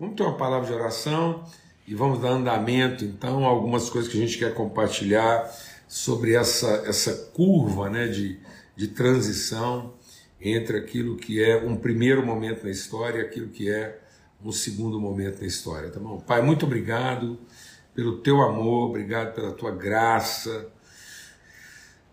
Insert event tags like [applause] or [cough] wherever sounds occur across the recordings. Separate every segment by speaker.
Speaker 1: Vamos ter uma palavra de oração e vamos dar andamento, então, a algumas coisas que a gente quer compartilhar sobre essa, essa curva né, de, de transição entre aquilo que é um primeiro momento na história e aquilo que é um segundo momento na história, tá bom? Pai, muito obrigado pelo teu amor, obrigado pela tua graça,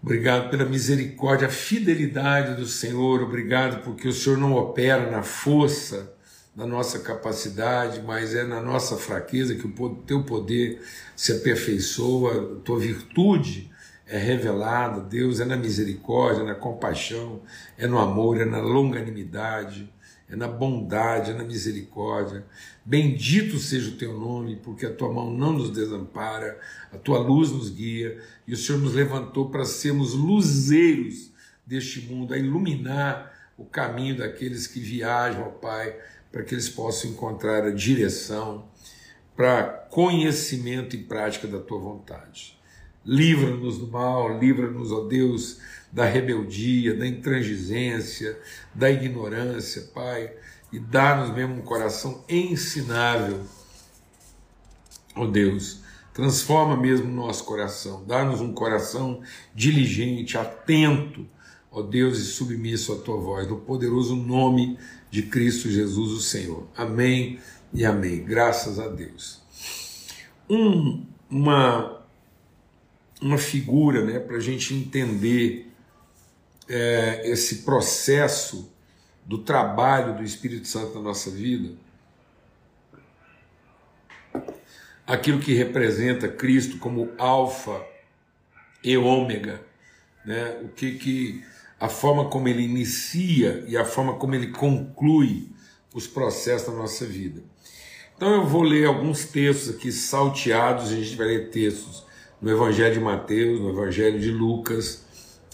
Speaker 1: obrigado pela misericórdia, a fidelidade do Senhor, obrigado porque o Senhor não opera na força da nossa capacidade, mas é na nossa fraqueza que o teu poder se aperfeiçoa, tua virtude é revelada, Deus é na misericórdia, na compaixão, é no amor, é na longanimidade, é na bondade, é na misericórdia. Bendito seja o teu nome, porque a tua mão não nos desampara, a tua luz nos guia, e o Senhor nos levantou para sermos luzeiros deste mundo, a iluminar o caminho daqueles que viajam, ó Pai, para que eles possam encontrar a direção para conhecimento e prática da tua vontade. Livra-nos do mal, livra-nos, ó Deus, da rebeldia, da intransigência, da ignorância, Pai, e dá-nos mesmo um coração ensinável, ó Deus. Transforma mesmo o nosso coração, dá-nos um coração diligente, atento, ó Deus, e submisso à tua voz, no poderoso nome de Cristo Jesus, o Senhor. Amém e amém. Graças a Deus. Um, uma, uma figura né, para a gente entender é, esse processo do trabalho do Espírito Santo na nossa vida, aquilo que representa Cristo como Alfa e Ômega, né? o que, que a forma como ele inicia e a forma como ele conclui os processos da nossa vida. Então eu vou ler alguns textos aqui salteados, a gente vai ler textos no Evangelho de Mateus, no Evangelho de Lucas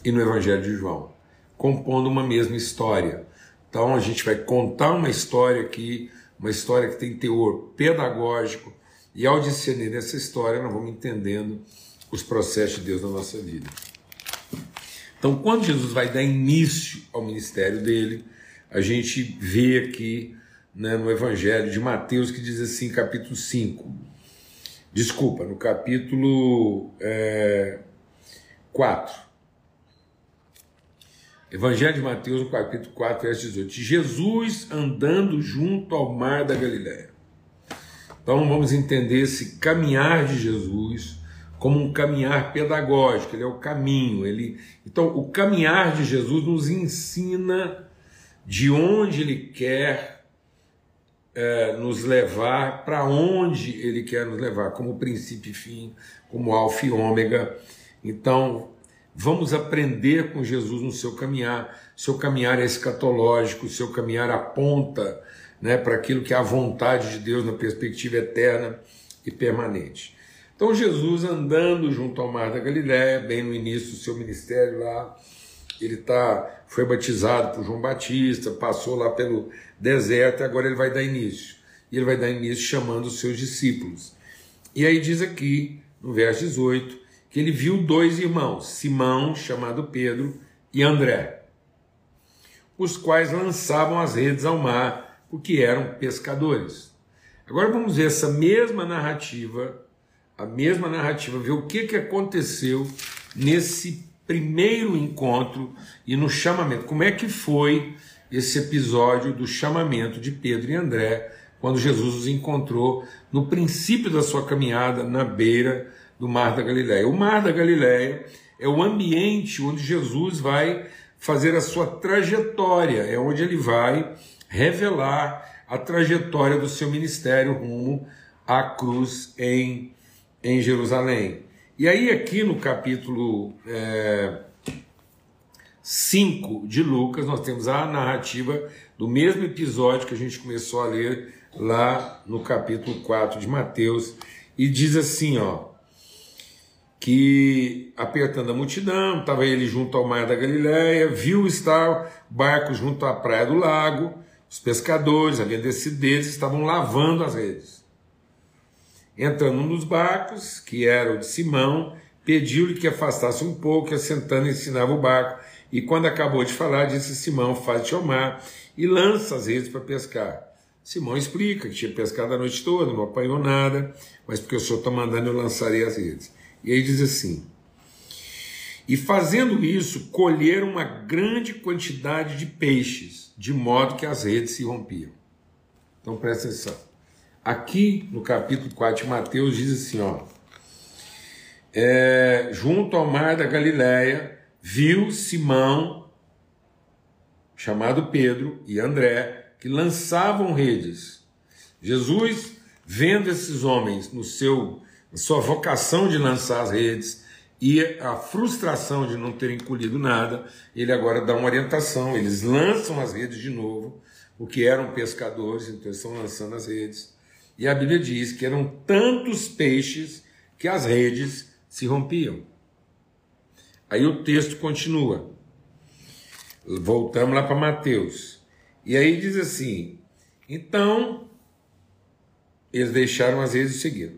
Speaker 1: e no Evangelho de João, compondo uma mesma história. Então a gente vai contar uma história aqui, uma história que tem teor pedagógico, e ao discernir essa história nós vamos entendendo os processos de Deus na nossa vida. Então, quando Jesus vai dar início ao ministério dele, a gente vê aqui né, no Evangelho de Mateus que diz assim, capítulo 5. Desculpa, no capítulo é, 4. Evangelho de Mateus, no capítulo 4, verso 18. Jesus andando junto ao mar da Galiléia. Então vamos entender esse caminhar de Jesus como um caminhar pedagógico, ele é o caminho. Ele... Então, o caminhar de Jesus nos ensina de onde ele quer é, nos levar, para onde ele quer nos levar, como princípio e fim, como alfa e ômega. Então, vamos aprender com Jesus no seu caminhar. Seu caminhar é escatológico, seu caminhar aponta né, para aquilo que é a vontade de Deus na perspectiva eterna e permanente. Então Jesus andando junto ao mar da Galiléia, bem no início do seu ministério lá, ele tá, foi batizado por João Batista, passou lá pelo deserto e agora ele vai dar início. E ele vai dar início chamando os seus discípulos. E aí diz aqui, no verso 18, que ele viu dois irmãos, Simão, chamado Pedro, e André, os quais lançavam as redes ao mar, porque eram pescadores. Agora vamos ver essa mesma narrativa a mesma narrativa, ver o que, que aconteceu nesse primeiro encontro e no chamamento. Como é que foi esse episódio do chamamento de Pedro e André quando Jesus os encontrou no princípio da sua caminhada na beira do Mar da Galileia. O Mar da Galileia é o ambiente onde Jesus vai fazer a sua trajetória, é onde ele vai revelar a trajetória do seu ministério rumo à cruz em em Jerusalém. E aí, aqui no capítulo é, 5 de Lucas, nós temos a narrativa do mesmo episódio que a gente começou a ler lá no capítulo 4 de Mateus, e diz assim, ó, que apertando a multidão, estava ele junto ao mar da Galiléia, viu estar barco junto à praia do lago, os pescadores, havendo descido deles, estavam lavando as redes. Entrando num dos barcos, que era o de Simão, pediu-lhe que afastasse um pouco, e assentando ensinava o barco. E quando acabou de falar, disse Simão: Faz-te ao mar e lança as redes para pescar. Simão explica que tinha pescado a noite toda, não apanhou nada, mas porque o Senhor está mandando eu lançarei as redes. E aí diz assim: E fazendo isso, colheram uma grande quantidade de peixes, de modo que as redes se rompiam. Então presta atenção. Aqui no capítulo 4 de Mateus diz assim: ó, é, junto ao mar da Galileia, viu Simão, chamado Pedro, e André, que lançavam redes. Jesus, vendo esses homens no seu, na sua vocação de lançar as redes e a frustração de não terem colhido nada, ele agora dá uma orientação. Eles lançam as redes de novo, porque eram pescadores, então eles estão lançando as redes. E a Bíblia diz que eram tantos peixes que as redes se rompiam. Aí o texto continua. Voltamos lá para Mateus. E aí diz assim: então eles deixaram as redes e seguiram.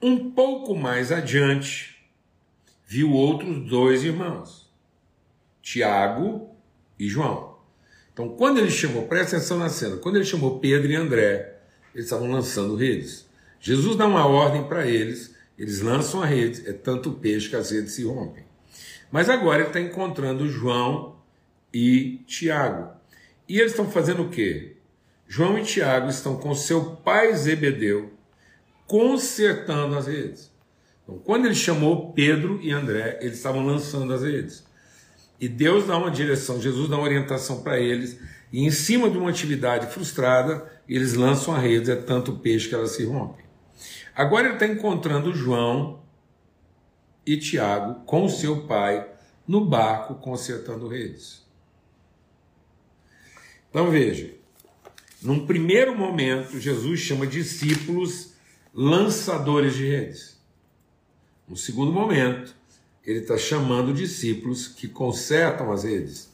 Speaker 1: Um pouco mais adiante, viu outros dois irmãos, Tiago e João. Então, quando ele chamou, presta atenção na cena, quando ele chamou Pedro e André, eles estavam lançando redes. Jesus dá uma ordem para eles, eles lançam a rede, é tanto peixe que as redes se rompem. Mas agora ele está encontrando João e Tiago. E eles estão fazendo o quê? João e Tiago estão com seu pai Zebedeu consertando as redes. Então, quando ele chamou Pedro e André, eles estavam lançando as redes. E Deus dá uma direção, Jesus dá uma orientação para eles, e em cima de uma atividade frustrada, eles lançam a rede, é tanto peixe que elas se rompem. Agora ele está encontrando João e Tiago com seu pai no barco consertando redes. Então veja, num primeiro momento, Jesus chama discípulos lançadores de redes. No segundo momento, ele está chamando discípulos que consertam as redes.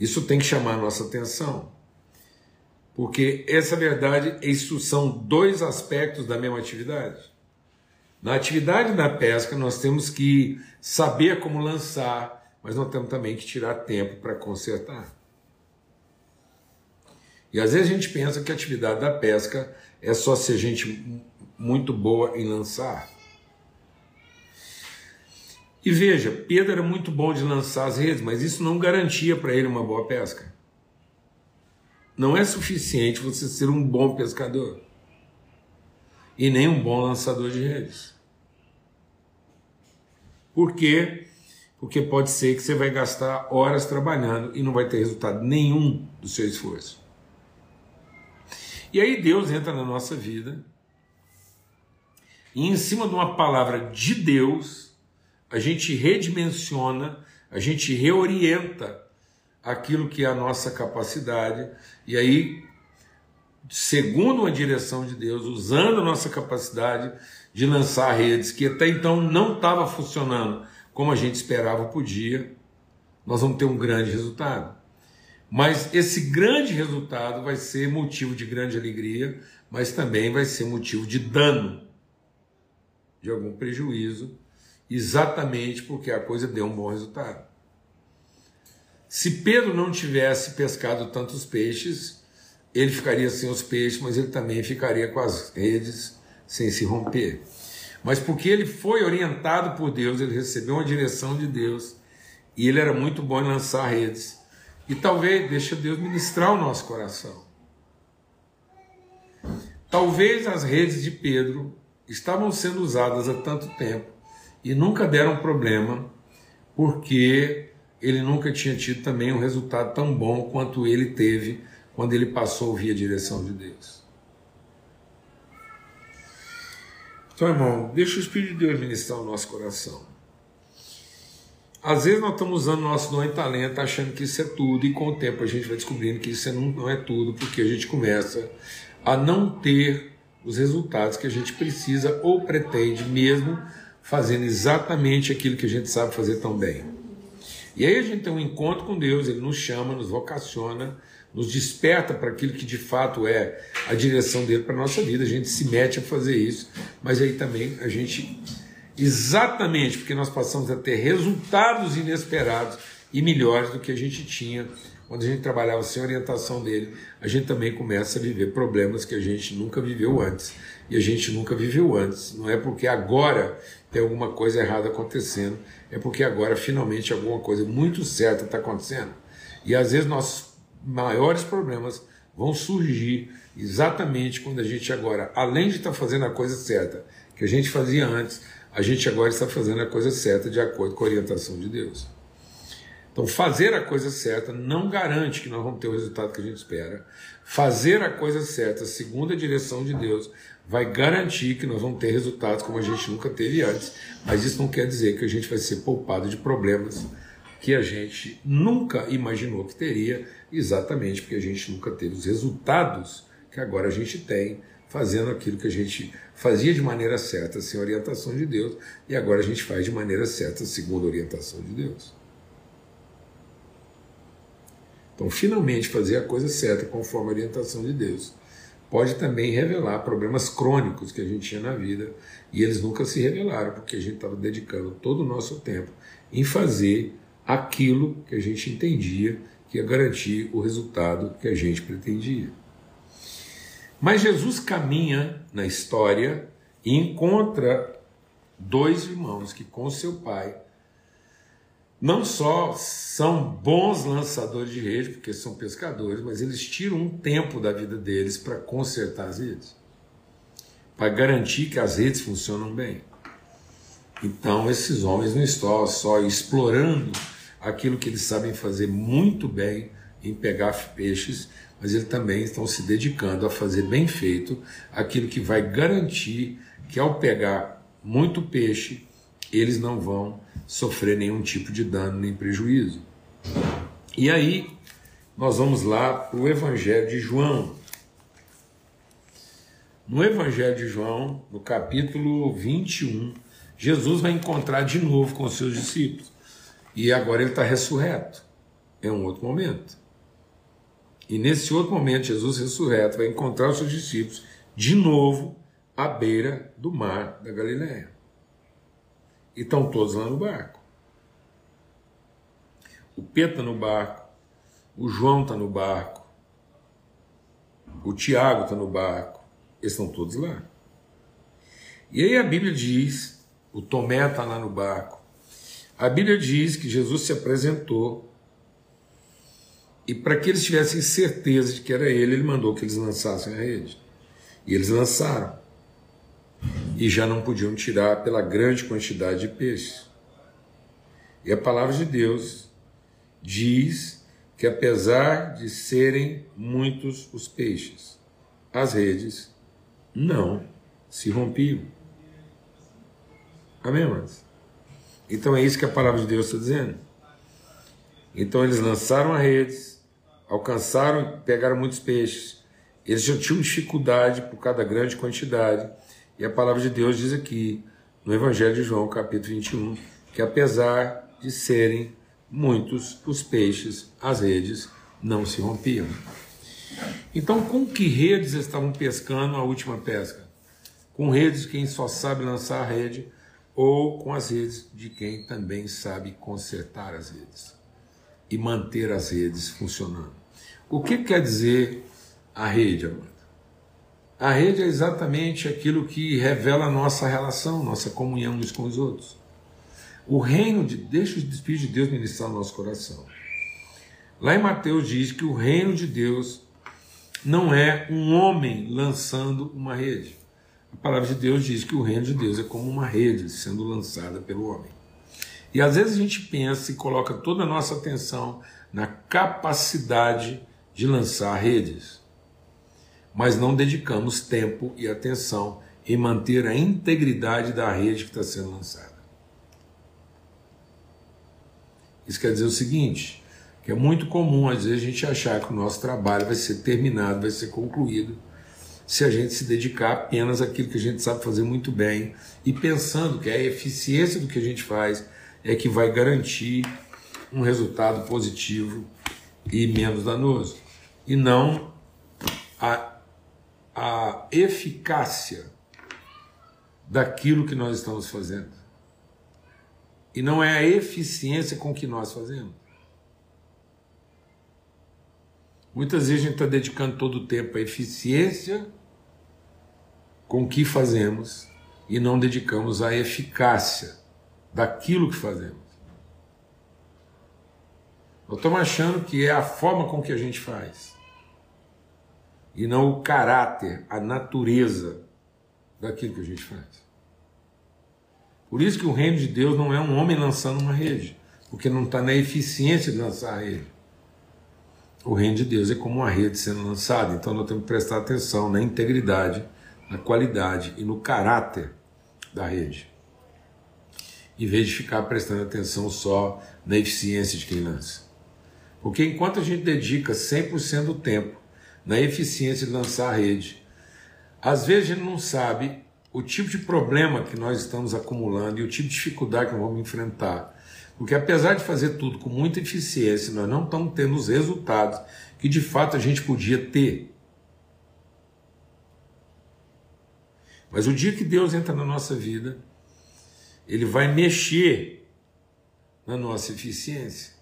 Speaker 1: Isso tem que chamar a nossa atenção. Porque essa verdade, isso são dois aspectos da mesma atividade. Na atividade da pesca, nós temos que saber como lançar, mas nós temos também que tirar tempo para consertar. E às vezes a gente pensa que a atividade da pesca é só ser gente muito boa em lançar. E veja, Pedro era muito bom de lançar as redes, mas isso não garantia para ele uma boa pesca. Não é suficiente você ser um bom pescador e nem um bom lançador de redes. Por quê? Porque pode ser que você vai gastar horas trabalhando e não vai ter resultado nenhum do seu esforço. E aí Deus entra na nossa vida e em cima de uma palavra de Deus, a gente redimensiona, a gente reorienta aquilo que é a nossa capacidade, e aí, segundo uma direção de Deus, usando a nossa capacidade de lançar redes que até então não estava funcionando como a gente esperava podia, nós vamos ter um grande resultado. Mas esse grande resultado vai ser motivo de grande alegria, mas também vai ser motivo de dano, de algum prejuízo, exatamente porque a coisa deu um bom resultado. Se Pedro não tivesse pescado tantos peixes, ele ficaria sem os peixes, mas ele também ficaria com as redes sem se romper. Mas porque ele foi orientado por Deus, ele recebeu uma direção de Deus e ele era muito bom em lançar redes. E talvez, deixa Deus ministrar o nosso coração. Talvez as redes de Pedro estavam sendo usadas há tanto tempo e nunca deram problema, porque ele nunca tinha tido também um resultado tão bom quanto ele teve quando ele passou a ouvir a direção de Deus. Então, irmão, deixa o Espírito de Deus ministrar o nosso coração. Às vezes nós estamos usando nosso dom e talento achando que isso é tudo, e com o tempo a gente vai descobrindo que isso não é tudo, porque a gente começa a não ter os resultados que a gente precisa ou pretende, mesmo fazendo exatamente aquilo que a gente sabe fazer tão bem. E aí a gente tem um encontro com Deus, ele nos chama, nos vocaciona, nos desperta para aquilo que de fato é a direção dele para a nossa vida, a gente se mete a fazer isso, mas aí também a gente, exatamente porque nós passamos a ter resultados inesperados e melhores do que a gente tinha quando a gente trabalhava sem orientação dele, a gente também começa a viver problemas que a gente nunca viveu antes. E a gente nunca viveu antes. Não é porque agora tem alguma coisa errada acontecendo, é porque agora finalmente alguma coisa muito certa está acontecendo. E às vezes nossos maiores problemas vão surgir exatamente quando a gente agora, além de estar tá fazendo a coisa certa que a gente fazia antes, a gente agora está fazendo a coisa certa de acordo com a orientação de Deus. Então, fazer a coisa certa não garante que nós vamos ter o resultado que a gente espera. Fazer a coisa certa, segundo a direção de Deus, vai garantir que nós vamos ter resultados como a gente nunca teve antes. Mas isso não quer dizer que a gente vai ser poupado de problemas que a gente nunca imaginou que teria, exatamente porque a gente nunca teve os resultados que agora a gente tem fazendo aquilo que a gente fazia de maneira certa, sem orientação de Deus, e agora a gente faz de maneira certa, segundo a orientação de Deus. Então, finalmente, fazer a coisa certa conforme a orientação de Deus pode também revelar problemas crônicos que a gente tinha na vida e eles nunca se revelaram porque a gente estava dedicando todo o nosso tempo em fazer aquilo que a gente entendia que ia garantir o resultado que a gente pretendia. Mas Jesus caminha na história e encontra dois irmãos que, com seu pai, não só são bons lançadores de rede, porque são pescadores, mas eles tiram um tempo da vida deles para consertar as redes, para garantir que as redes funcionam bem. Então, esses homens não estão só explorando aquilo que eles sabem fazer muito bem em pegar peixes, mas eles também estão se dedicando a fazer bem feito aquilo que vai garantir que ao pegar muito peixe, eles não vão sofrer nenhum tipo de dano nem prejuízo. E aí, nós vamos lá para o Evangelho de João. No Evangelho de João, no capítulo 21, Jesus vai encontrar de novo com os seus discípulos. E agora ele está ressurreto. É um outro momento. E nesse outro momento, Jesus ressurreto vai encontrar os seus discípulos de novo à beira do mar da Galiléia. E estão todos lá no barco. O Pedro está no barco, o João está no barco, o Tiago está no barco, eles estão todos lá. E aí a Bíblia diz, o Tomé está lá no barco, a Bíblia diz que Jesus se apresentou e para que eles tivessem certeza de que era ele, ele mandou que eles lançassem a rede. E eles lançaram e já não podiam tirar pela grande quantidade de peixes. E a palavra de Deus diz que, apesar de serem muitos os peixes, as redes não se rompiam. Amém, irmãos? Então é isso que a palavra de Deus está dizendo. Então eles lançaram as redes, alcançaram, pegaram muitos peixes. Eles já tinham dificuldade por cada grande quantidade e a palavra de Deus diz aqui, no Evangelho de João, capítulo 21, que apesar de serem muitos os peixes, as redes não se rompiam. Então, com que redes estavam pescando a última pesca? Com redes de quem só sabe lançar a rede ou com as redes de quem também sabe consertar as redes e manter as redes funcionando. O que quer dizer a rede, amado? A rede é exatamente aquilo que revela a nossa relação, nossa comunhão uns com os outros. O reino de. Deixa o Espírito de Deus ministrar no nosso coração. Lá em Mateus diz que o reino de Deus não é um homem lançando uma rede. A palavra de Deus diz que o reino de Deus é como uma rede sendo lançada pelo homem. E às vezes a gente pensa e coloca toda a nossa atenção na capacidade de lançar redes mas não dedicamos tempo e atenção em manter a integridade da rede que está sendo lançada. Isso quer dizer o seguinte: que é muito comum às vezes a gente achar que o nosso trabalho vai ser terminado, vai ser concluído, se a gente se dedicar apenas àquilo que a gente sabe fazer muito bem e pensando que a eficiência do que a gente faz é que vai garantir um resultado positivo e menos danoso, e não a a eficácia daquilo que nós estamos fazendo. E não é a eficiência com que nós fazemos. Muitas vezes a gente está dedicando todo o tempo à eficiência com que fazemos e não dedicamos à eficácia daquilo que fazemos. Nós estamos achando que é a forma com que a gente faz e não o caráter, a natureza daquilo que a gente faz. Por isso que o reino de Deus não é um homem lançando uma rede, porque não está na eficiência de lançar a rede. O reino de Deus é como uma rede sendo lançada, então nós temos que prestar atenção na integridade, na qualidade e no caráter da rede, em vez de ficar prestando atenção só na eficiência de quem lança. Porque enquanto a gente dedica 100% do tempo na eficiência de lançar a rede, às vezes a gente não sabe o tipo de problema que nós estamos acumulando e o tipo de dificuldade que nós vamos enfrentar. Porque apesar de fazer tudo com muita eficiência, nós não estamos tendo os resultados que de fato a gente podia ter. Mas o dia que Deus entra na nossa vida, Ele vai mexer na nossa eficiência.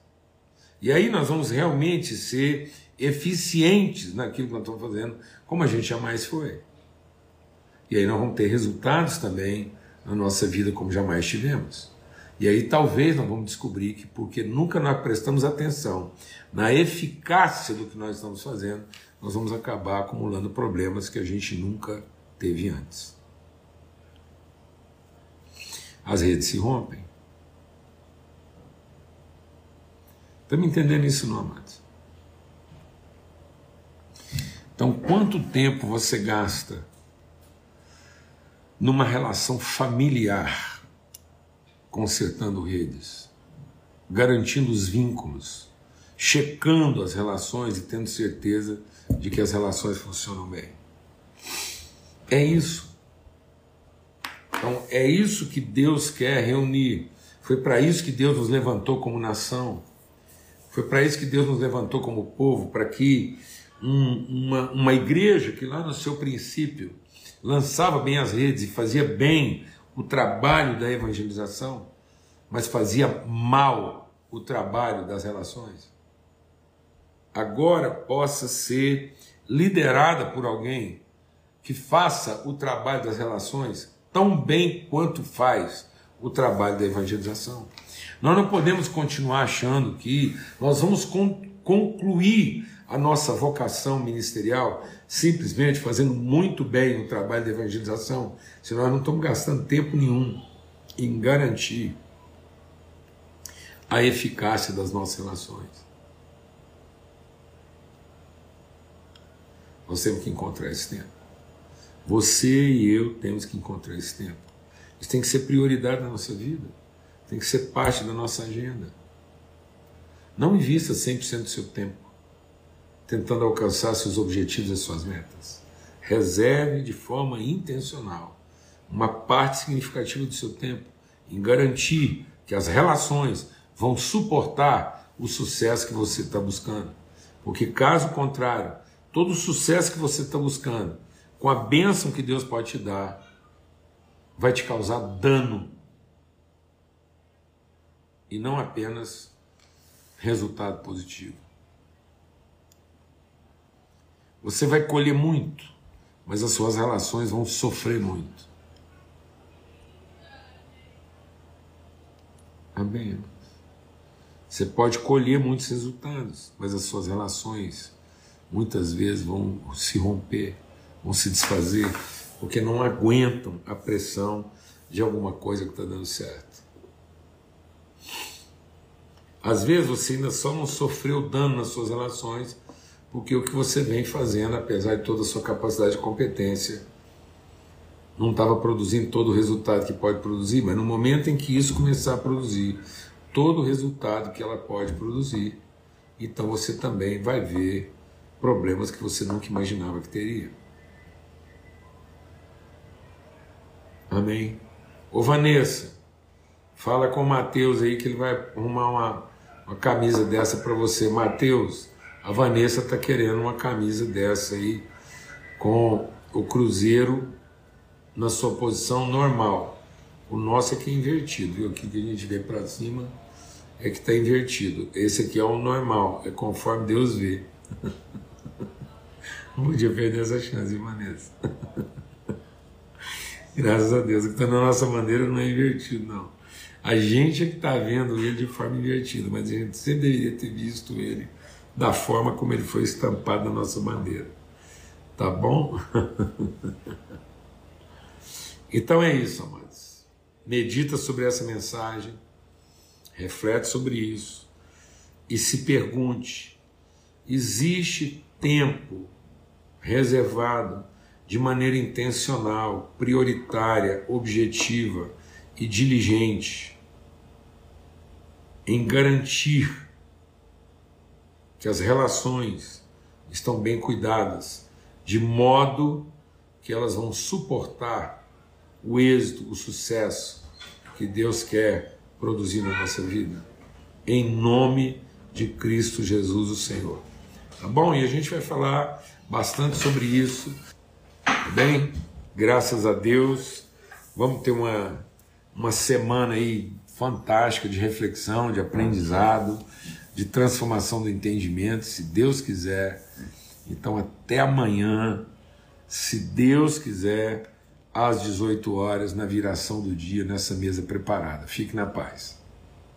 Speaker 1: E aí nós vamos realmente ser eficientes naquilo que nós estamos fazendo, como a gente jamais foi. E aí nós vamos ter resultados também na nossa vida como jamais tivemos. E aí talvez nós vamos descobrir que porque nunca nós prestamos atenção na eficácia do que nós estamos fazendo, nós vamos acabar acumulando problemas que a gente nunca teve antes. As redes se rompem. Estamos entendendo isso, não, amados? Então, quanto tempo você gasta numa relação familiar, consertando redes, garantindo os vínculos, checando as relações e tendo certeza de que as relações funcionam bem? É isso. Então, é isso que Deus quer reunir. Foi para isso que Deus nos levantou como nação foi para isso que Deus nos levantou como povo, para que um, uma, uma igreja que lá no seu princípio lançava bem as redes e fazia bem o trabalho da evangelização, mas fazia mal o trabalho das relações, agora possa ser liderada por alguém que faça o trabalho das relações tão bem quanto faz o trabalho da evangelização. Nós não podemos continuar achando que nós vamos concluir a nossa vocação ministerial simplesmente fazendo muito bem o trabalho de evangelização, se nós não estamos gastando tempo nenhum em garantir a eficácia das nossas relações. Nós temos que encontrar esse tempo. Você e eu temos que encontrar esse tempo. Isso tem que ser prioridade na nossa vida tem que ser parte da nossa agenda. Não invista 100% do seu tempo tentando alcançar seus objetivos e suas metas. Reserve de forma intencional uma parte significativa do seu tempo em garantir que as relações vão suportar o sucesso que você está buscando. Porque, caso contrário, todo o sucesso que você está buscando, com a bênção que Deus pode te dar, vai te causar dano e não apenas resultado positivo. Você vai colher muito, mas as suas relações vão sofrer muito. Amém. Você pode colher muitos resultados, mas as suas relações muitas vezes vão se romper, vão se desfazer, porque não aguentam a pressão de alguma coisa que está dando certo. Às vezes você ainda só não sofreu dano nas suas relações, porque o que você vem fazendo, apesar de toda a sua capacidade de competência, não estava produzindo todo o resultado que pode produzir, mas no momento em que isso começar a produzir todo o resultado que ela pode produzir, então você também vai ver problemas que você nunca imaginava que teria. Amém? Ô Vanessa, fala com o Mateus aí que ele vai arrumar uma, uma camisa dessa para você. Mateus, a Vanessa está querendo uma camisa dessa aí com o Cruzeiro na sua posição normal. O nosso aqui é invertido, viu? Aqui que a gente vê para cima é que está invertido. Esse aqui é o normal, é conforme Deus vê. [laughs] Não podia perder essa chance, Vanessa. [laughs] Graças a Deus. O que está na nossa bandeira não é invertido, não. A gente é que está vendo ele de forma invertida, mas a gente sempre deveria ter visto ele da forma como ele foi estampado na nossa bandeira. Tá bom? [laughs] então é isso, amados. Medita sobre essa mensagem, reflete sobre isso e se pergunte: existe tempo reservado de maneira intencional, prioritária, objetiva e diligente em garantir que as relações estão bem cuidadas, de modo que elas vão suportar o êxito, o sucesso que Deus quer produzir na nossa vida. Em nome de Cristo Jesus, o Senhor. Tá bom? E a gente vai falar bastante sobre isso. Tá bem? Graças a Deus. Vamos ter uma, uma semana aí fantástica de reflexão, de aprendizado de transformação do entendimento, se Deus quiser. Então, até amanhã, se Deus quiser, às 18 horas, na viração do dia, nessa mesa preparada. Fique na paz.